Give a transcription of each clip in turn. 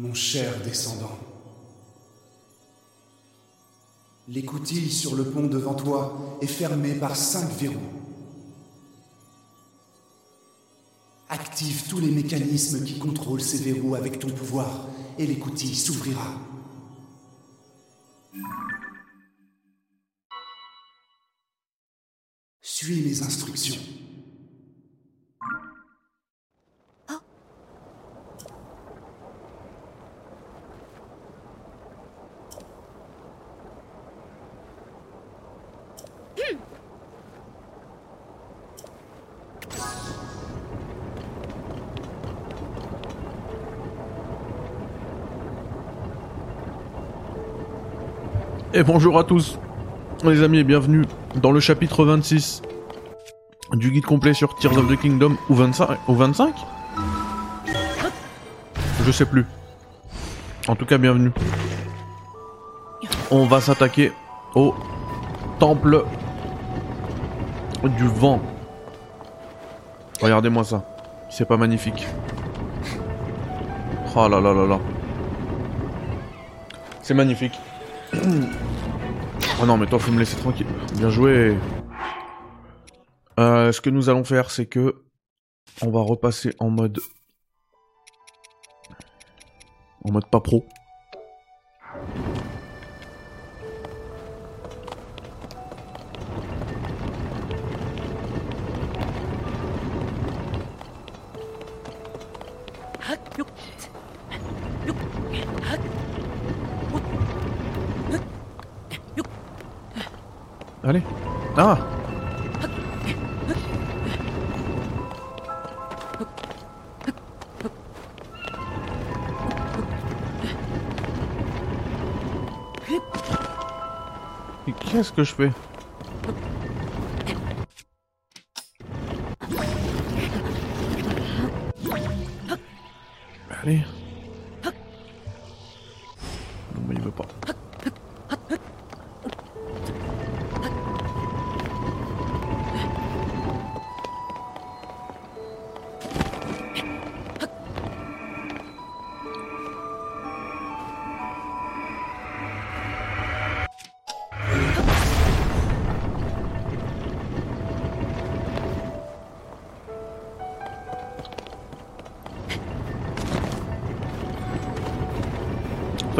mon cher descendant. L'écoutille sur le pont devant toi est fermée par cinq verrous? Active tous les mécanismes qui contrôlent ces verrous avec ton pouvoir et l'écoutille s'ouvrira. Bonjour à tous, les amis, et bienvenue dans le chapitre 26 du guide complet sur Tears of the Kingdom ou 25 ou 25 Je sais plus. En tout cas, bienvenue. On va s'attaquer au temple du vent. Regardez-moi ça. C'est pas magnifique. Oh là là là là. C'est magnifique. Oh non, mais toi, faut me laisser tranquille. Bien joué. Euh, ce que nous allons faire, c'est que on va repasser en mode en mode pas pro. Que je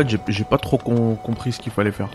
fait, j'ai- pas trop com- compris ce qu'il fallait faire.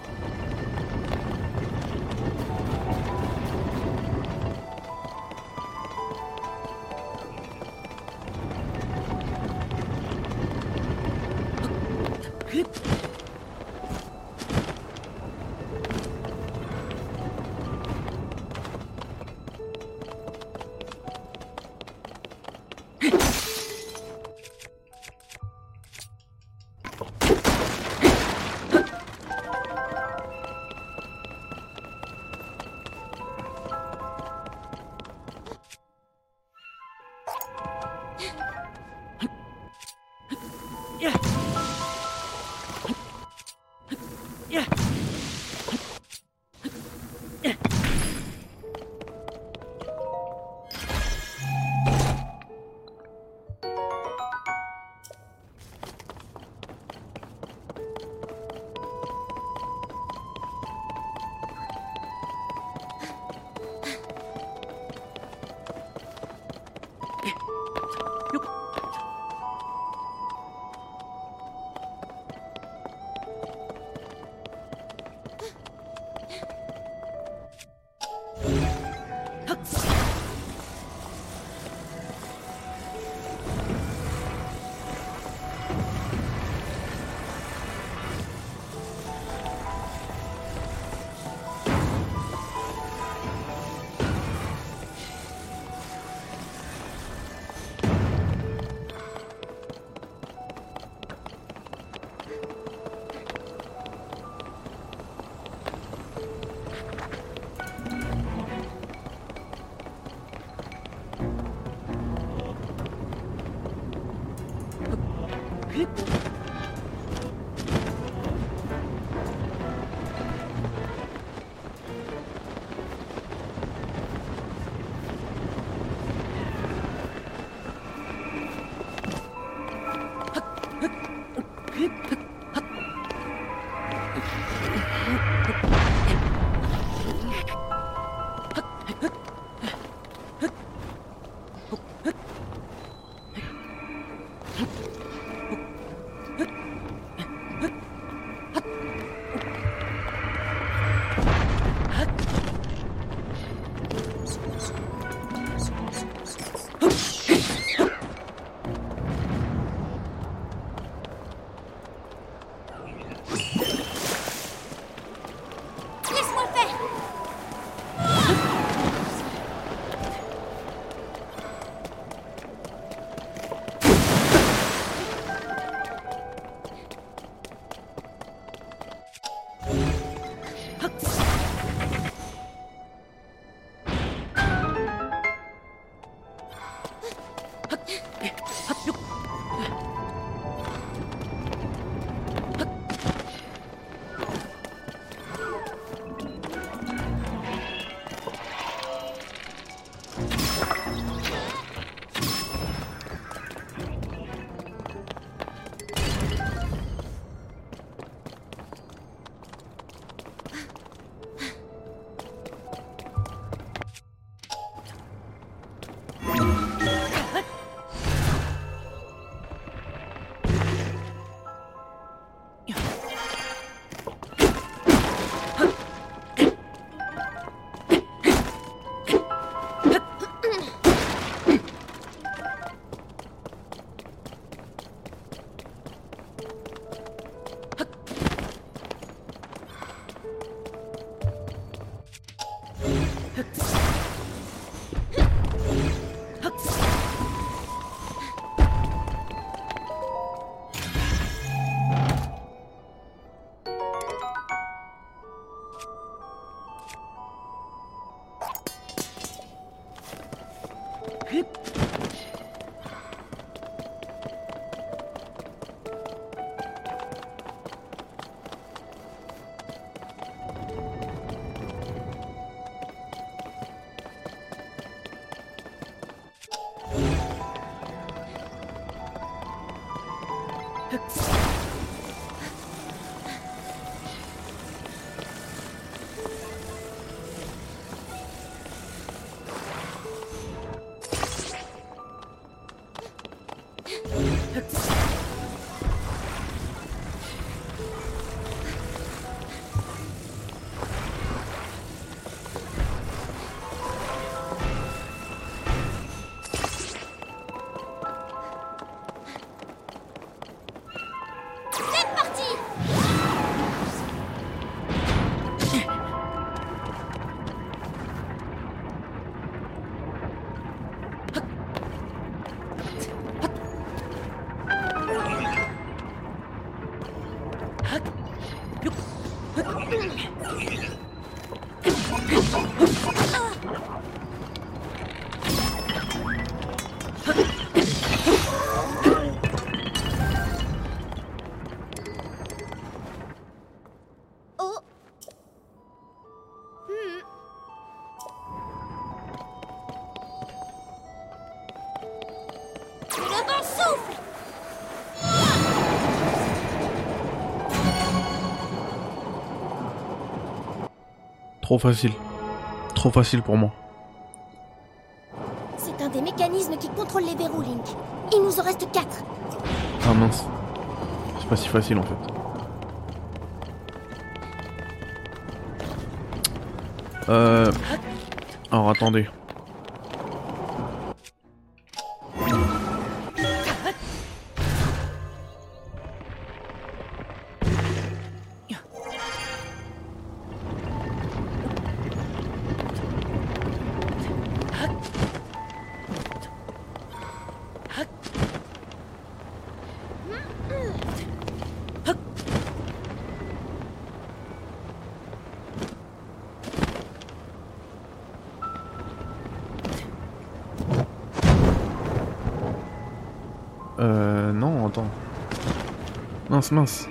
Trop facile. Trop facile pour moi. C'est un des mécanismes qui contrôle les verrous, Link. Il nous en reste quatre. Ah mince. C'est pas si facile en fait. Euh... Alors attendez. Mince, mince.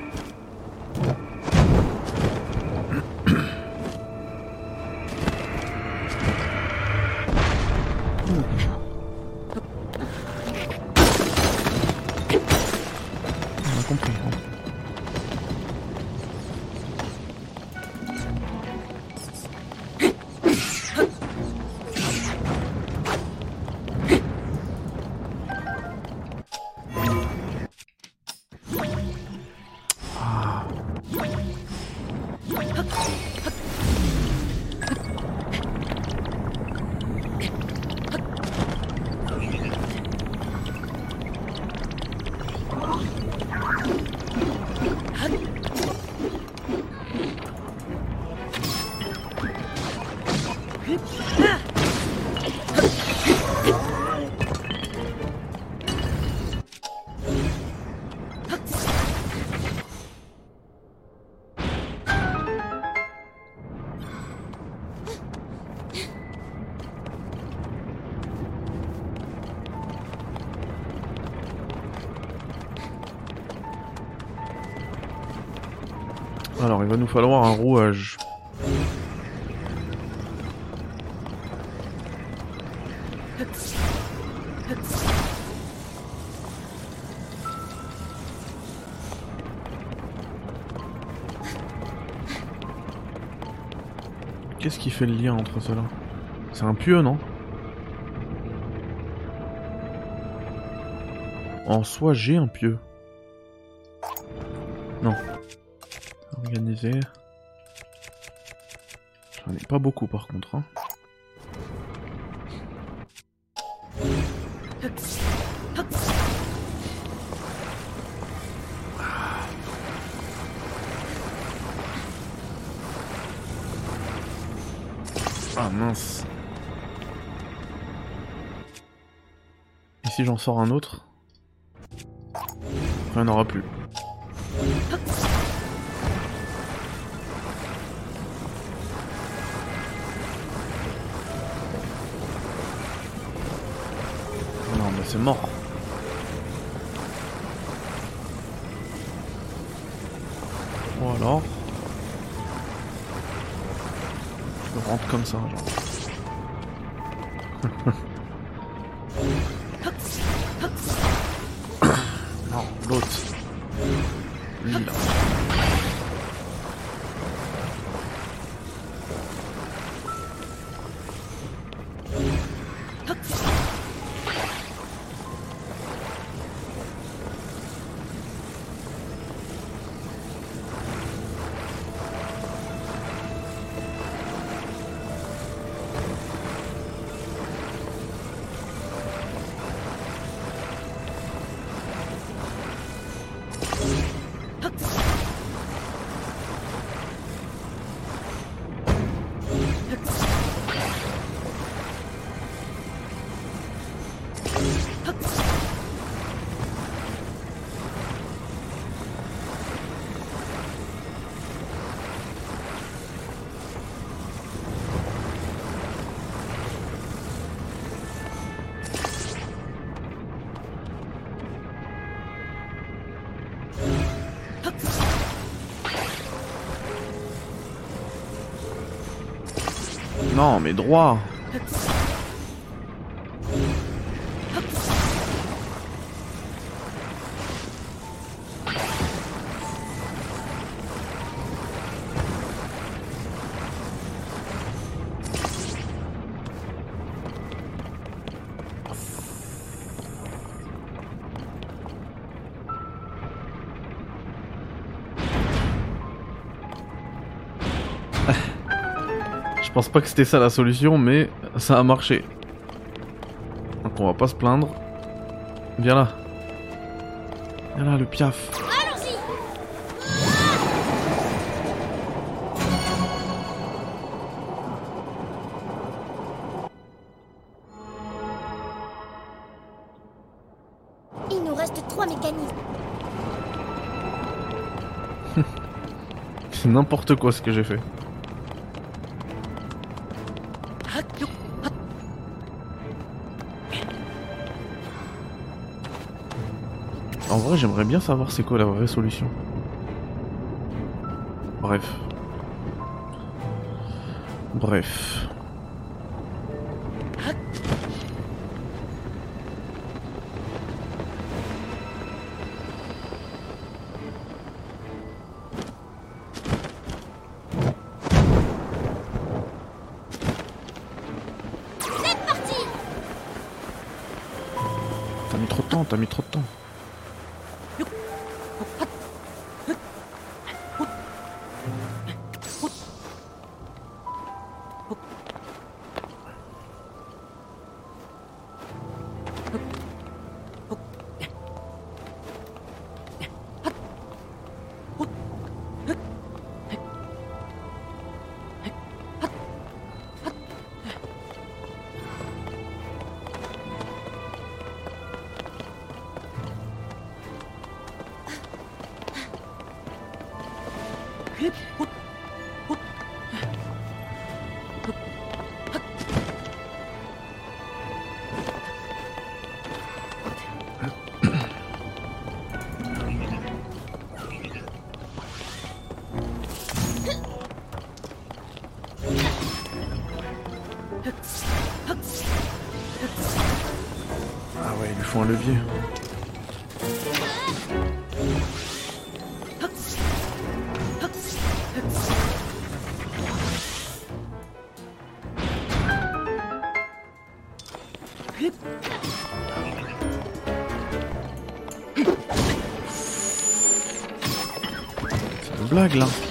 On a va nous falloir un rouage. Qu'est-ce qui fait le lien entre ceux-là C'est un pieu, non En soi, j'ai un pieu. J'en ai pas beaucoup par contre. Hein. Ah mince. Et si j'en sors un autre? Rien n'aura plus. Ou alors Je rentre comme ça. Non, mais droit. Pense pas que c'était ça la solution, mais ça a marché. Donc on va pas se plaindre. Viens là. Viens là, le piaf. Il nous reste trois mécanismes. C'est n'importe quoi ce que j'ai fait. J'aimerais bien savoir c'est quoi la vraie solution. Bref. Bref. Un levier. Blague là.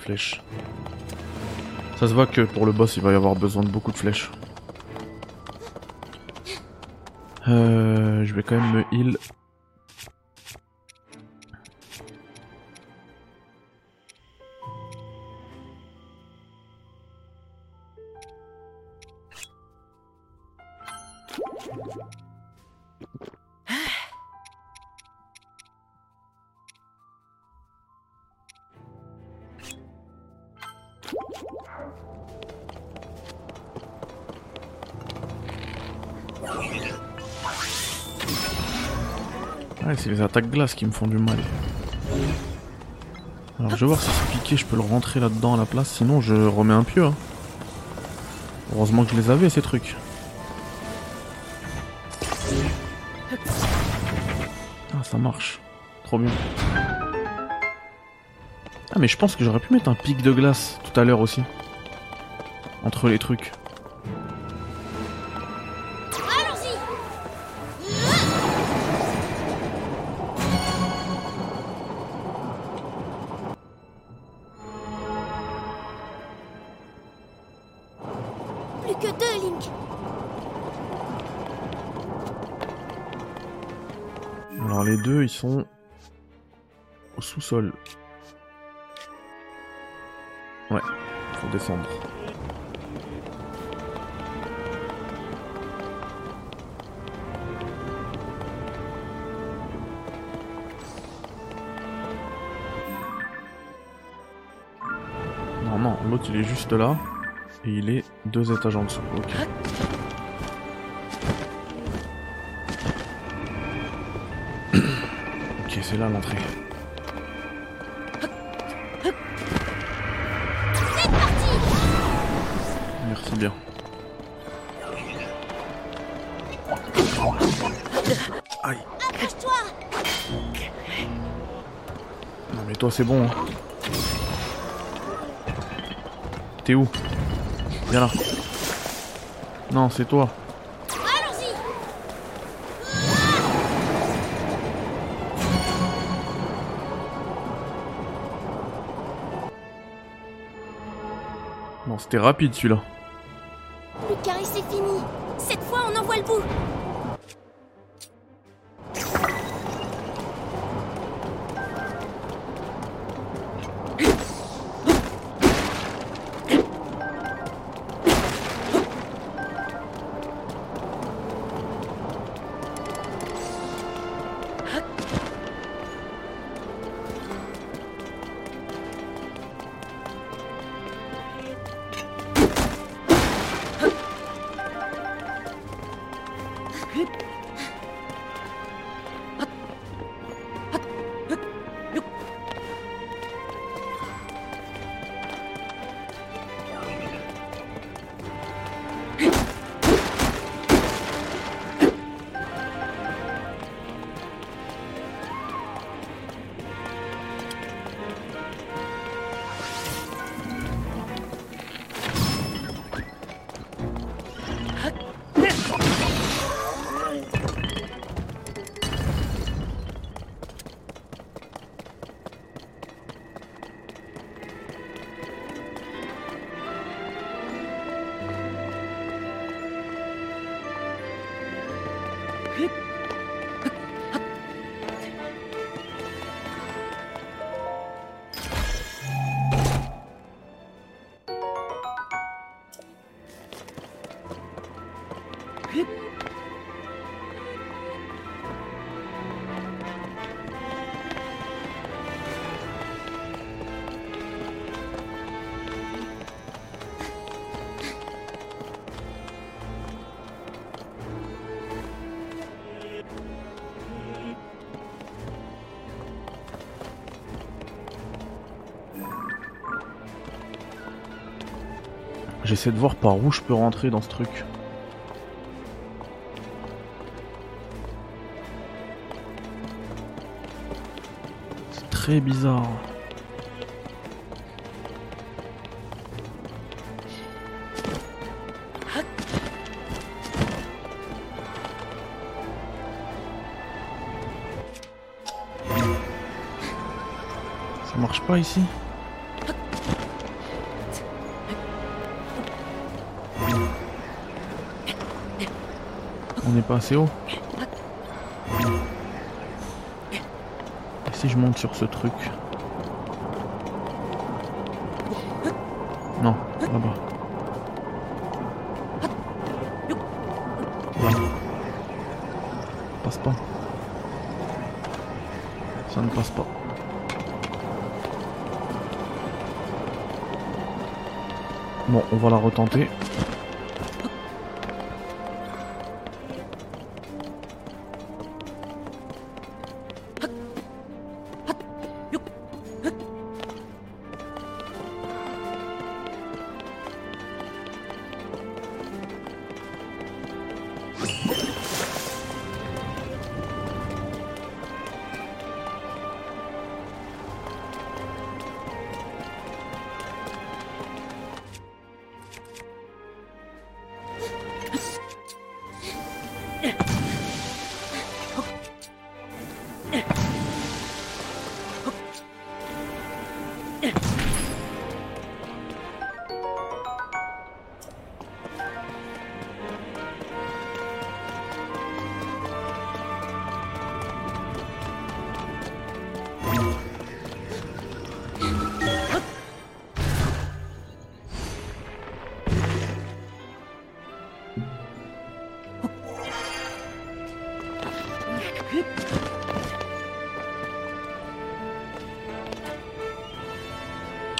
Flèches. Ça se voit que pour le boss il va y avoir besoin de beaucoup de flèches. Euh, je vais quand même me heal. Les attaques glace qui me font du mal. Alors je vais voir si ce piqué je peux le rentrer là-dedans à la place, sinon je remets un pieu. hein. Heureusement que je les avais ces trucs. Ah ça marche. Trop bien. Ah mais je pense que j'aurais pu mettre un pic de glace tout à l'heure aussi. Entre les trucs. Au sous-sol. Ouais, faut descendre. Non, non, l'autre il est juste là. Et il est deux étages en dessous. Ok, c'est là l'entrée. C'est parti Merci bien. Aïe. Accroche-toi Non mais toi c'est bon. Hein. T'es où? Viens là. Non, c'est toi. C'était rapide celui-là. J'essaie de voir par où je peux rentrer dans ce truc. C'est très bizarre. Ça marche pas ici? Pas assez haut Et si je monte sur ce truc? Non, là-bas. Là. Passe pas. Ça ne passe pas. Bon, on va la retenter.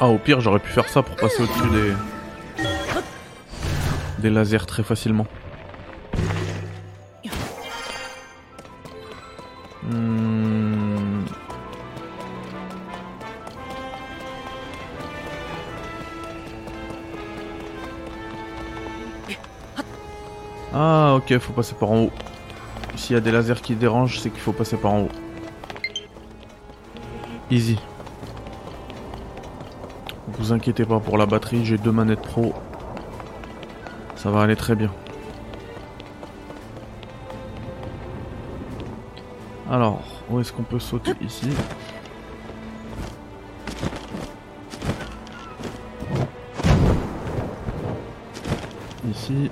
Ah, au pire, j'aurais pu faire ça pour passer au-dessus des... des lasers très facilement. Hmm. Ah, ok, faut passer par en haut. S'il y a des lasers qui dérangent, c'est qu'il faut passer par en haut. Easy. Vous inquiétez pas pour la batterie, j'ai deux manettes pro. Ça va aller très bien. Alors, où est-ce qu'on peut sauter ici? Ici.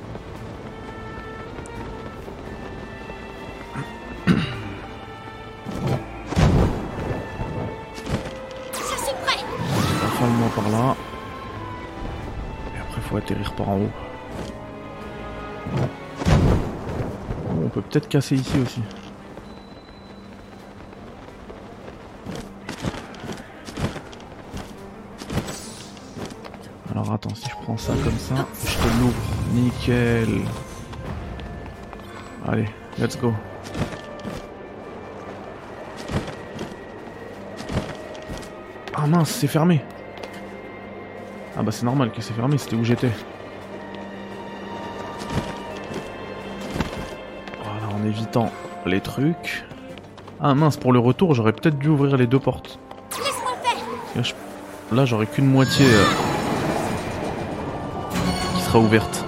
On peut peut-être casser ici aussi. Alors attends, si je prends ça comme ça, je te l'ouvre. Nickel. Allez, let's go. Ah mince, c'est fermé. Ah bah c'est normal que c'est fermé, c'était où j'étais. Voilà, en évitant les trucs. Ah mince, pour le retour, j'aurais peut-être dû ouvrir les deux portes. Là, j'aurais qu'une moitié euh, qui sera ouverte.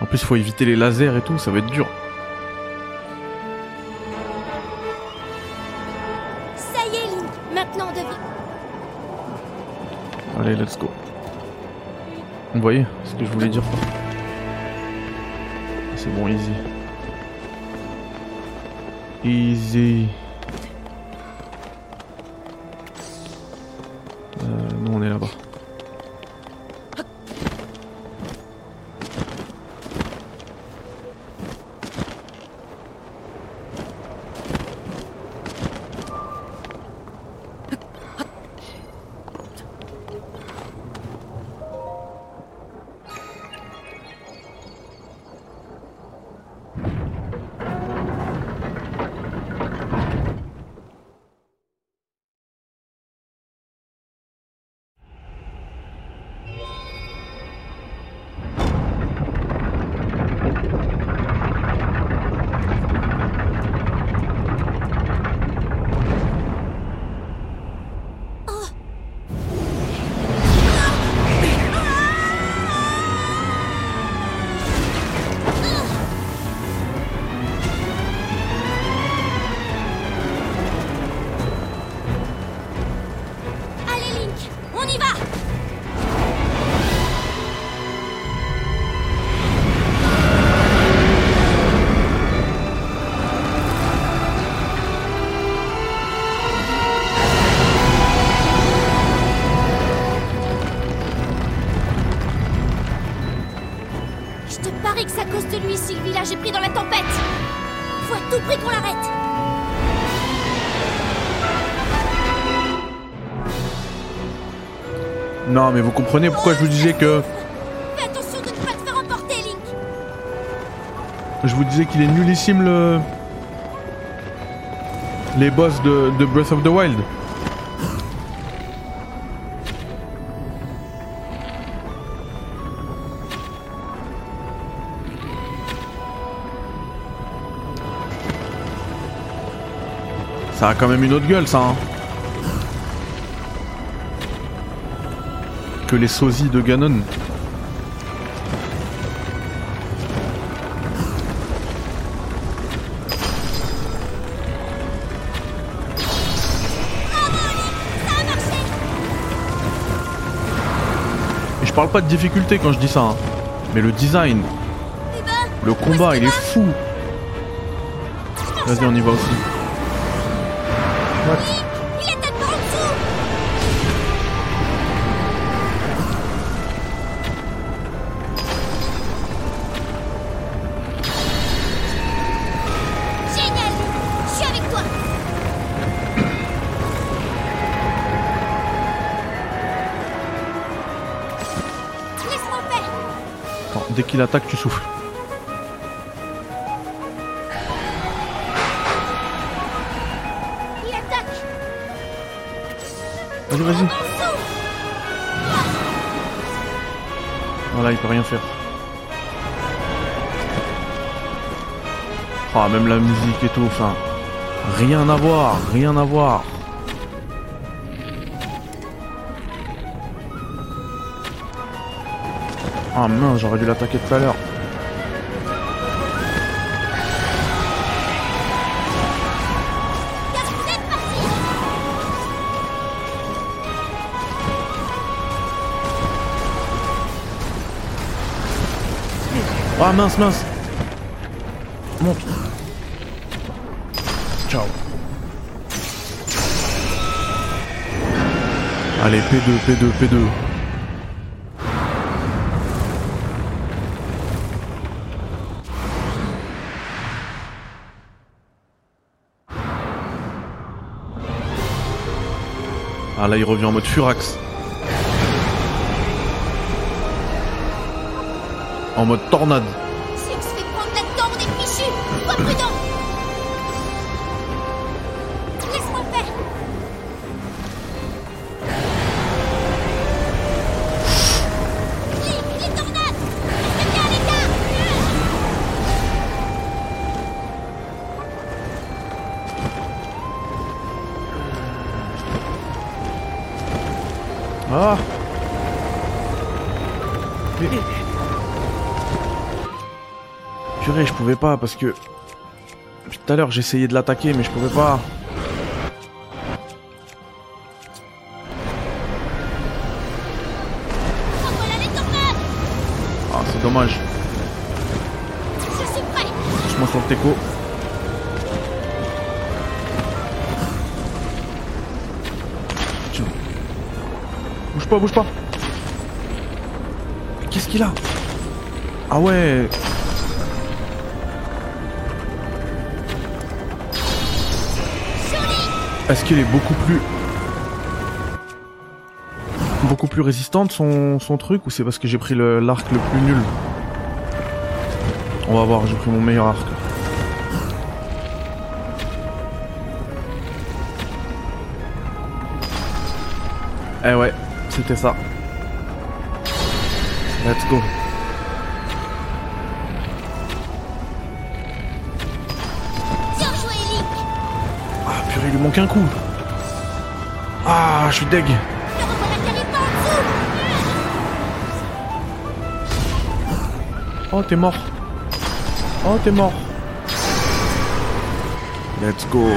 En plus, faut éviter les lasers et tout, ça va être dur. Allez, let's go. Vous voyez ce que je voulais dire C'est bon, easy. Easy. Non, mais vous comprenez pourquoi je vous disais que. Fais attention de ne pas te faire emporter, Link Je vous disais qu'il est nullissime le. Les boss de, de Breath of the Wild. Ça a quand même une autre gueule, ça. Hein. Que les sosies de Ganon. Et je parle pas de difficulté quand je dis ça. hein. Mais le design, le combat, il est fou. Vas-y, on y va aussi. Dès qu'il attaque, tu souffles. Il attaque Vas-y, vas-y. Voilà, il peut rien faire. Ah, même la musique et tout, enfin. Rien à voir, rien à voir. Ah mince, j'aurais dû l'attaquer tout à l'heure. Ah mince, mince. Monte. Ciao. Allez, P2, P2, P2. Ah là, il revient en mode Furax. En mode tornade. Si on se fait prendre là-dedans, on est fichu Sois prudent pouvais pas parce que... Tout à l'heure, j'essayais de l'attaquer, mais je pouvais pas. Ah, c'est dommage. Je m'en sors le teco. Bouge pas, bouge pas. Qu'est-ce qu'il a? Ah ouais. Est-ce qu'il est beaucoup plus... Beaucoup plus résistante son, son truc ou c'est parce que j'ai pris le- l'arc le plus nul? On va voir, j'ai pris mon meilleur arc. Eh ouais, c'était ça. Let's go. Il lui manque un coup. Ah, je suis deg. Oh, t'es mort. Oh, t'es mort. Let's go.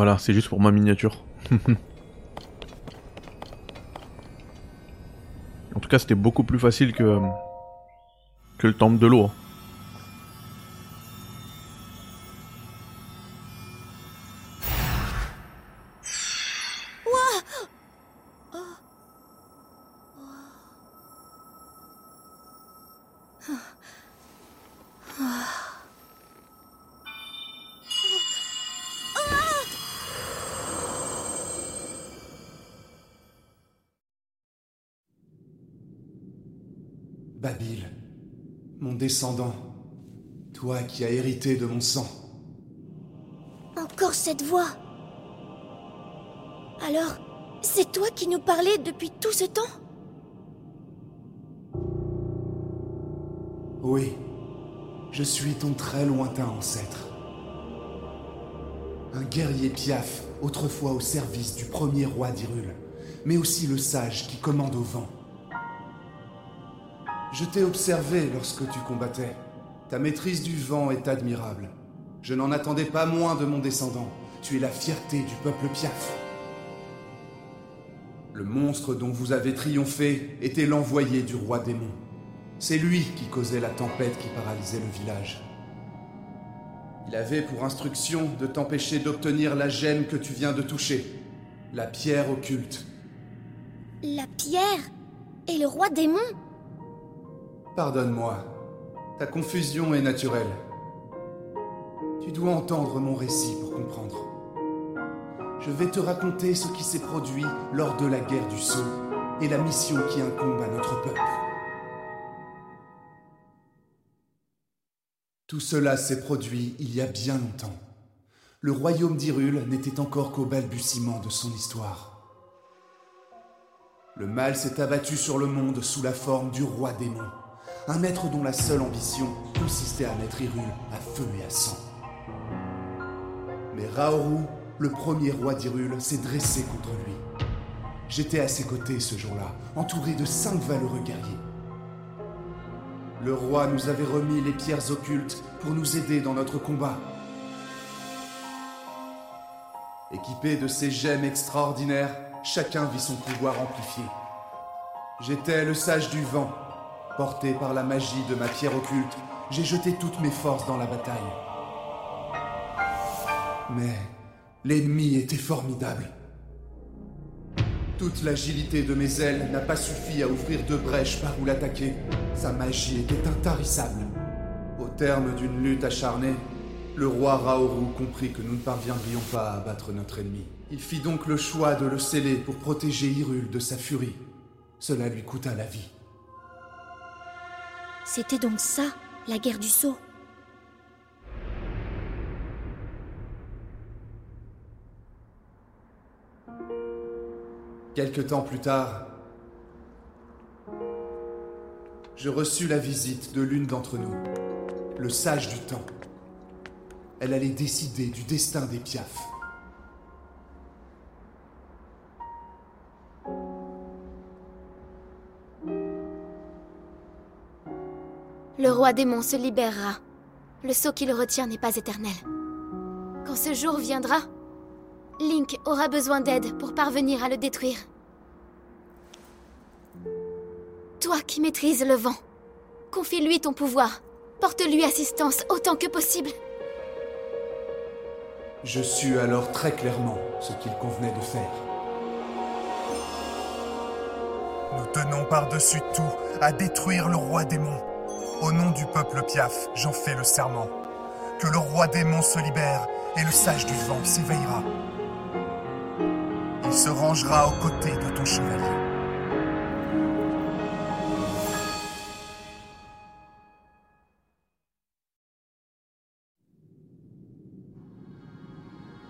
Voilà, c'est juste pour ma miniature. en tout cas, c'était beaucoup plus facile que, le temple de l'eau. De mon sang. Encore cette voix. Alors, c'est toi qui nous parlais depuis tout ce temps? Oui, je suis ton très lointain ancêtre. Un guerrier piaf, autrefois au service du premier roi d'Irul, mais aussi le sage qui commande au vent. Je t'ai observé lorsque tu combattais. Ta maîtrise du vent est admirable. Je n'en attendais pas moins de mon descendant. Tu es la fierté du peuple piaf. Le monstre dont vous avez triomphé était l'envoyé du roi démon. C'est lui qui causait la tempête qui paralysait le village. Il avait pour instruction de t'empêcher d'obtenir la gemme que tu viens de toucher, la pierre occulte. La pierre Et le roi démon Pardonne-moi, ta confusion est naturelle. Tu dois entendre mon récit pour comprendre. Je vais te raconter ce qui s'est produit lors de la guerre du Sceau et la mission qui incombe à notre peuple. Tout cela s'est produit il y a bien longtemps. Le royaume d'Irul n'était encore qu'au balbutiement de son histoire. Le mal s'est abattu sur le monde sous la forme du roi démon, un être dont la seule ambition consistait à mettre Irul à feu et à sang. Mais Raoru, le premier roi d'Irul, s'est dressé contre lui. J'étais à ses côtés ce jour-là, entouré de cinq valeureux guerriers. Le roi nous avait remis les pierres occultes pour nous aider dans notre combat. Équipé de ces gemmes extraordinaires, chacun vit son pouvoir amplifié. J'étais le sage du vent. Porté par la magie de ma pierre occulte, j'ai jeté toutes mes forces dans la bataille. Mais l'ennemi était formidable. Toute l'agilité de mes ailes n'a pas suffi à ouvrir deux brèches par où l'attaquer. Sa magie était intarissable. Au terme d'une lutte acharnée, le roi Raoru comprit que nous ne parviendrions pas à abattre notre ennemi. Il fit donc le choix de le sceller pour protéger Hyrule de sa furie. Cela lui coûta la vie. C'était donc ça, la guerre du sceau Quelque temps plus tard, je reçus la visite de l'une d'entre nous, le sage du temps. Elle allait décider du destin des piafs. Roi démon se libérera. Le sceau qui le retient n'est pas éternel. Quand ce jour viendra, Link aura besoin d'aide pour parvenir à le détruire. Toi qui maîtrises le vent, confie-lui ton pouvoir. Porte-lui assistance autant que possible. Je sus alors très clairement ce qu'il convenait de faire. Nous tenons par-dessus tout à détruire le roi démon. Au nom du peuple Piaf, j'en fais le serment. Que le roi démon se libère et le sage du vent s'éveillera. Il se rangera aux côtés de ton chevalier.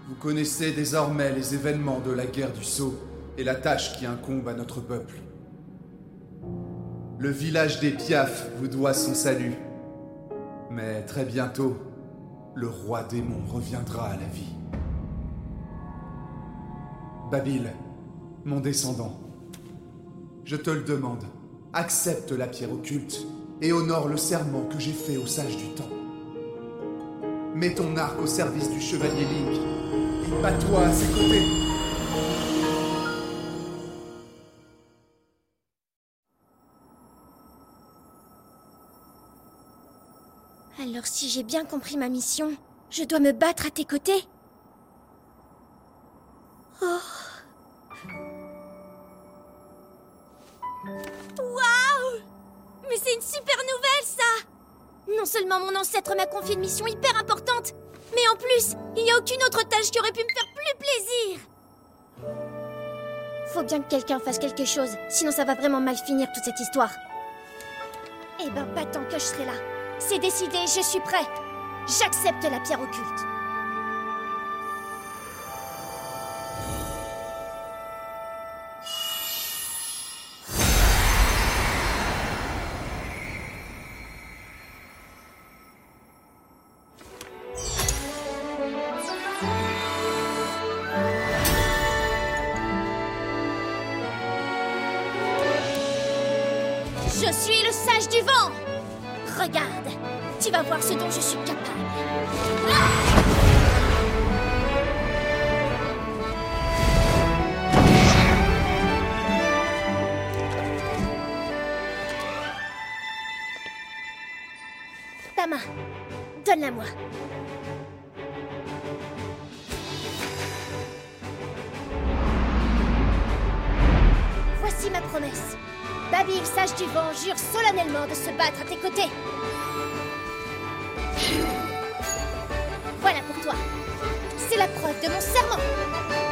Vous connaissez désormais les événements de la guerre du Sceau et la tâche qui incombe à notre peuple. Le village des Piaf vous doit son salut. Mais très bientôt, le roi démon reviendra à la vie. Babil, mon descendant, je te le demande, accepte la pierre occulte et honore le serment que j'ai fait au sage du temps. Mets ton arc au service du chevalier Link Bats-toi à ses côtés. Alors si j'ai bien compris ma mission, je dois me battre à tes côtés. Oh. Waouh. Mais c'est une super nouvelle ça. Non seulement mon ancêtre m'a confié une mission hyper importante, mais en plus, il n'y a aucune autre tâche qui aurait pu me faire plus plaisir. Faut bien que quelqu'un fasse quelque chose, sinon ça va vraiment mal finir toute cette histoire. Eh ben pas tant que je serai là. C'est décidé, je suis prêt. J'accepte la pierre occulte. Babil, sage du vent, jure solennellement de se battre à tes côtés. Voilà pour toi. C'est la preuve de mon serment.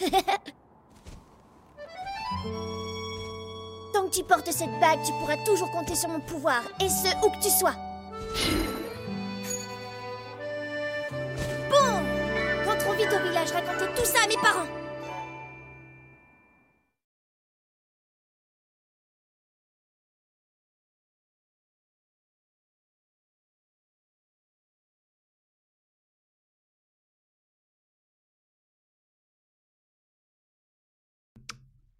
Tant que tu portes cette bague, tu pourras toujours compter sur mon pouvoir, et ce, où que tu sois. Bon Rentrons vite au village raconter tout ça à mes parents.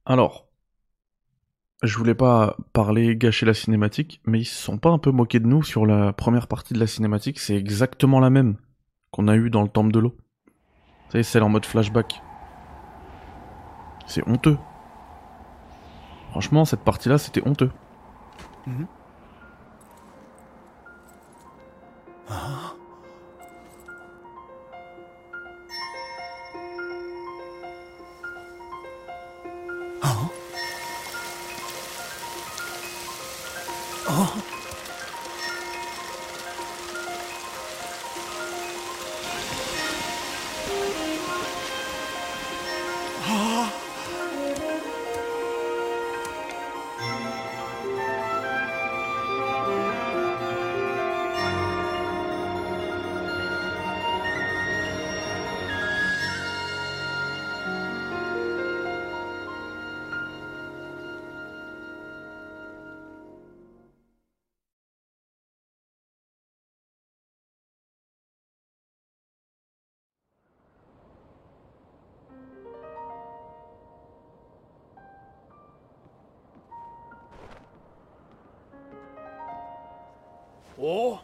Alors, je voulais pas parler, gâcher la cinématique, mais ils se sont pas un peu moqués de nous sur la première partie de la cinématique, c'est exactement la même qu'on a eue dans le Temple de l'eau. Vous savez, celle en mode flashback. C'est honteux. Franchement, cette partie-là, c'était honteux. 있을까요? Oh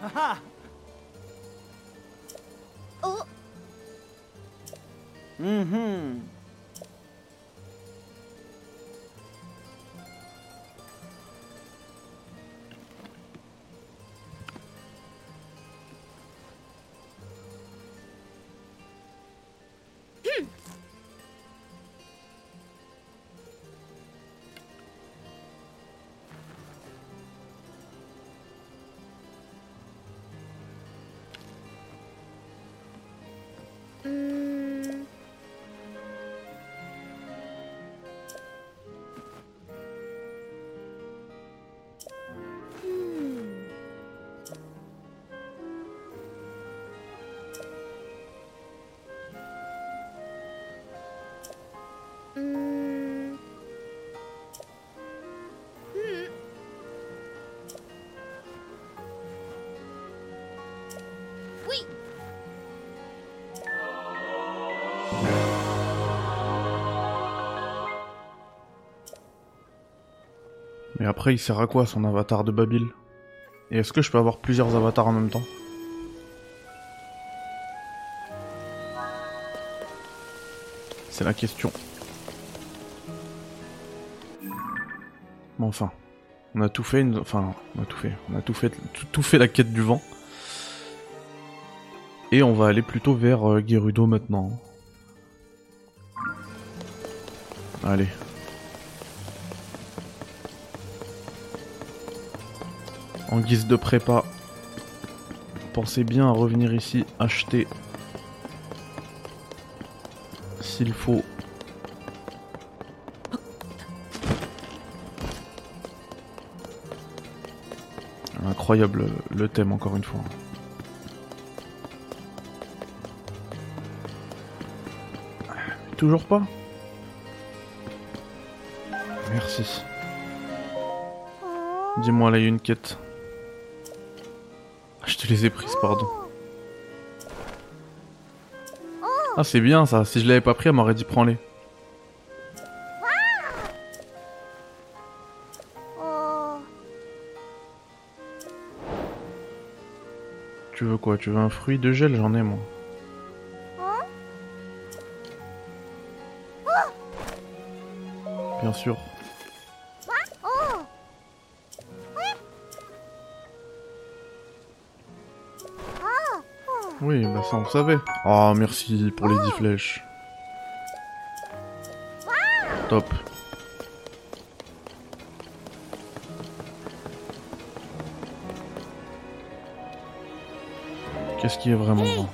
Haha Oh, Mm-hmm. Après, il sert à quoi son avatar de Babil? Et est-ce que je peux avoir plusieurs avatars en même temps? C'est la question. Bon, enfin, on a tout fait, une- enfin, on a tout fait, on a tout fait, tout, tout fait la quête du vent. Et on va aller plutôt vers euh, Gerudo maintenant. Allez. En guise de prépa, pensez bien à revenir ici acheter s'il faut. Incroyable le thème encore une fois. Toujours pas Merci. Dis-moi là, il y a une quête. Je te les ai prises, pardon. Ah, c'est bien ça. Si je l'avais pas pris, elle m'aurait dit prends-les. Tu veux quoi? Tu veux un fruit de gel? J'en ai moi. Bien sûr. Oui, bah ça on le savait. Oh, merci pour les 10 flèches. Top. Qu'est-ce qui est vraiment? Bon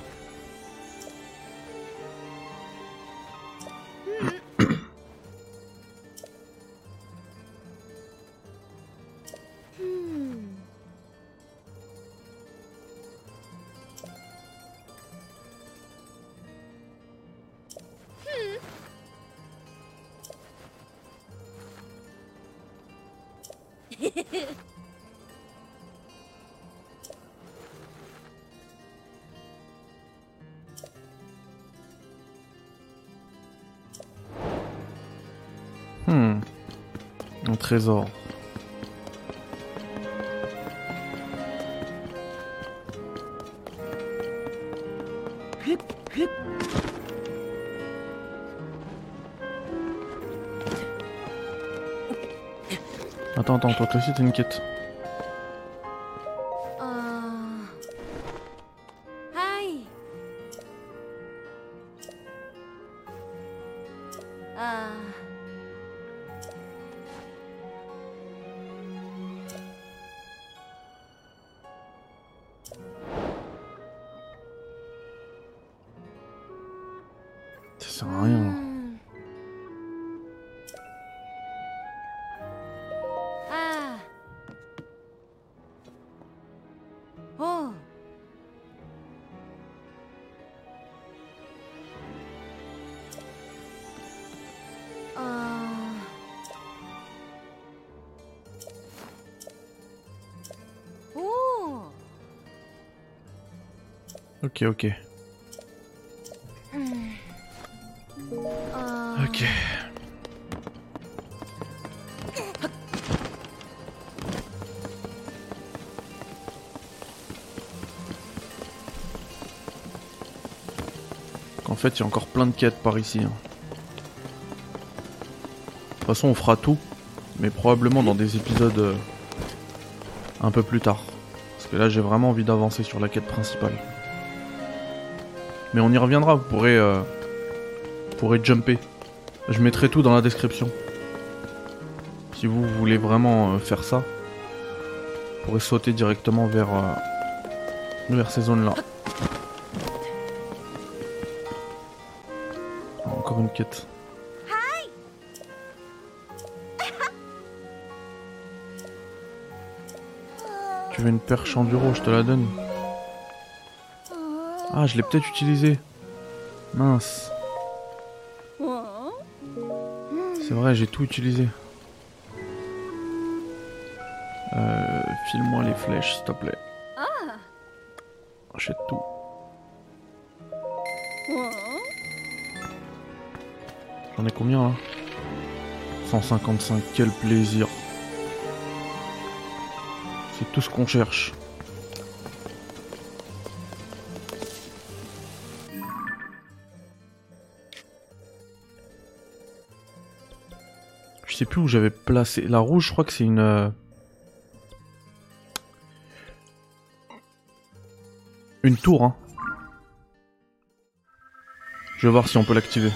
Toi aussi t'as une quête. Ok, ok. Ok. En fait, il y a encore plein de quêtes par ici. hein. De toute façon, on fera tout, mais probablement dans des épisodes euh, un peu plus tard. Parce que là, j'ai vraiment envie d'avancer sur la quête principale. Mais on y reviendra, vous pourrez, euh, vous pourrez jumper. Je mettrai tout dans la description. Si vous voulez vraiment euh, faire ça, vous pourrez sauter directement vers, euh, vers ces zones-là. Ah, Encore une quête. Tu veux une perche enduro, je te la donne. Ah, je l'ai peut-être utilisée. Mince. C'est vrai, j'ai tout utilisé. Euh, file-moi les flèches, s'il te plaît. Achète tout. J'en ai combien là 155, quel plaisir. C'est tout ce qu'on cherche. Je sais plus où j'avais placé. La rouge, je crois que c'est une. euh, Une tour, hein. Je vais voir si on peut l'activer.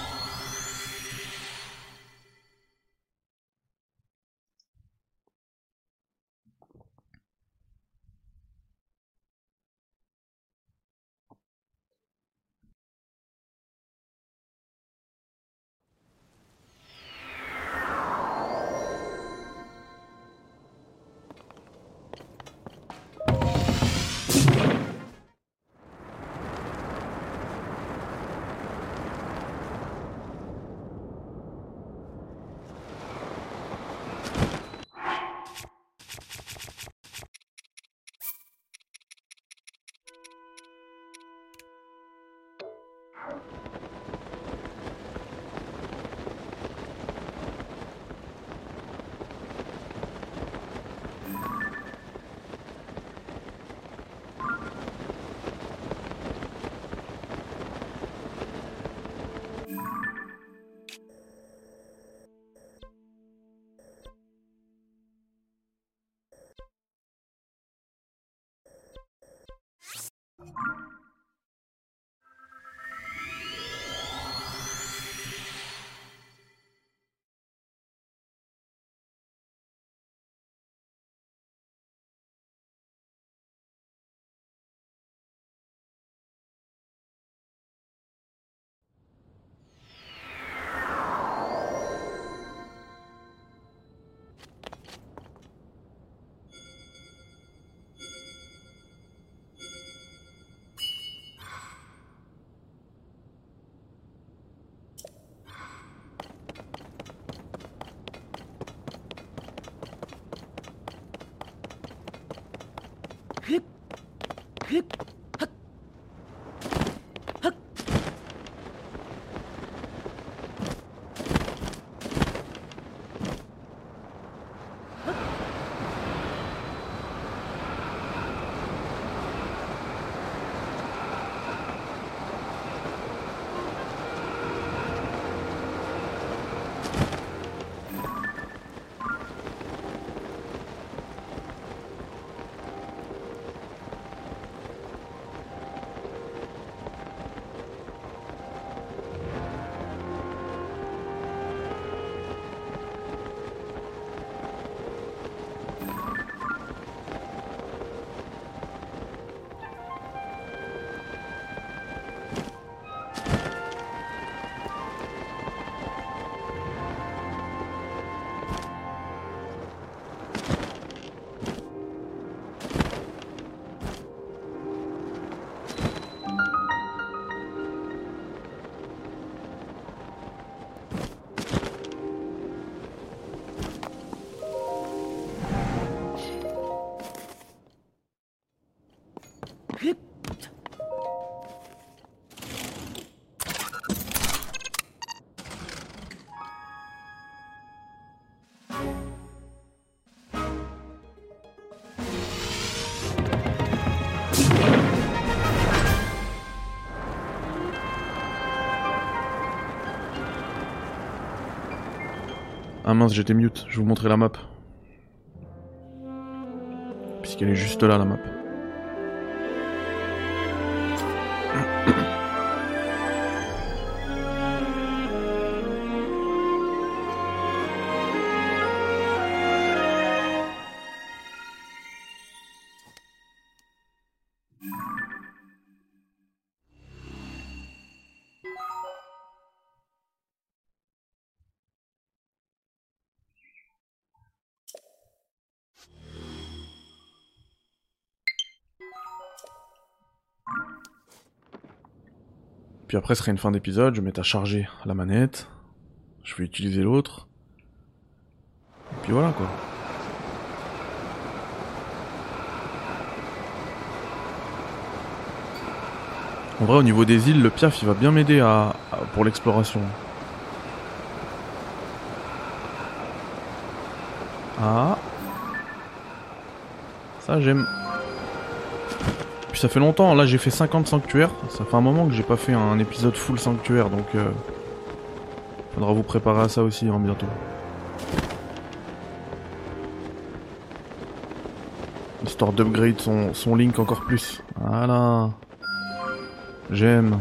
Ah mince, j'étais mute, je vous montrer la map. Puisqu'elle est juste là, la map. Puis après, ce serait une fin d'épisode, je vais mettre à charger la manette. Je vais utiliser l'autre. puis voilà quoi. En vrai, au niveau des îles, le piaf il va bien m'aider à- pour l'exploration. Ah. Ça j'aime. Ça fait longtemps, là j'ai fait 50 sanctuaires. Ça fait un moment que j'ai pas fait un épisode full sanctuaire, donc euh, faudra vous préparer à ça aussi hein, bientôt. Histoire d'upgrade son, Link encore plus. Voilà. J'aime.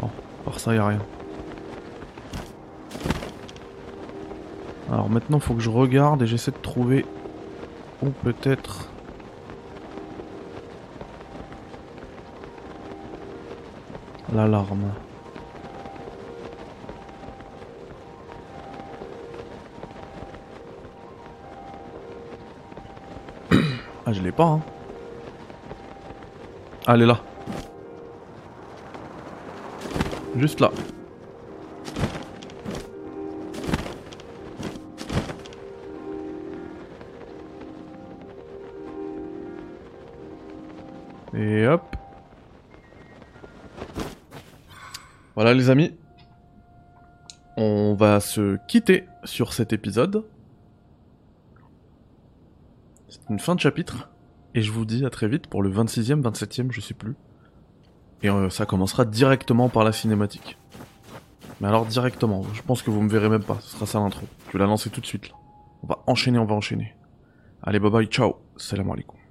Bon, par ça y a rien. Alors maintenant faut que je regarde et j'essaie de trouver où peut-être l'alarme. Ah je l'ai pas hein. Ah, elle est là. Juste là. Voilà les amis. On va se quitter sur cet épisode. C'est une fin de chapitre. Et je vous dis à très vite pour le 26e, 27e, je sais plus. Et euh, ça commencera directement par la cinématique. Mais alors directement, je pense que vous me verrez même pas, ce sera ça l'intro. Je vais la lancer tout de suite là. On va enchaîner, on va enchaîner. Allez bye bye, ciao, salam alaikum.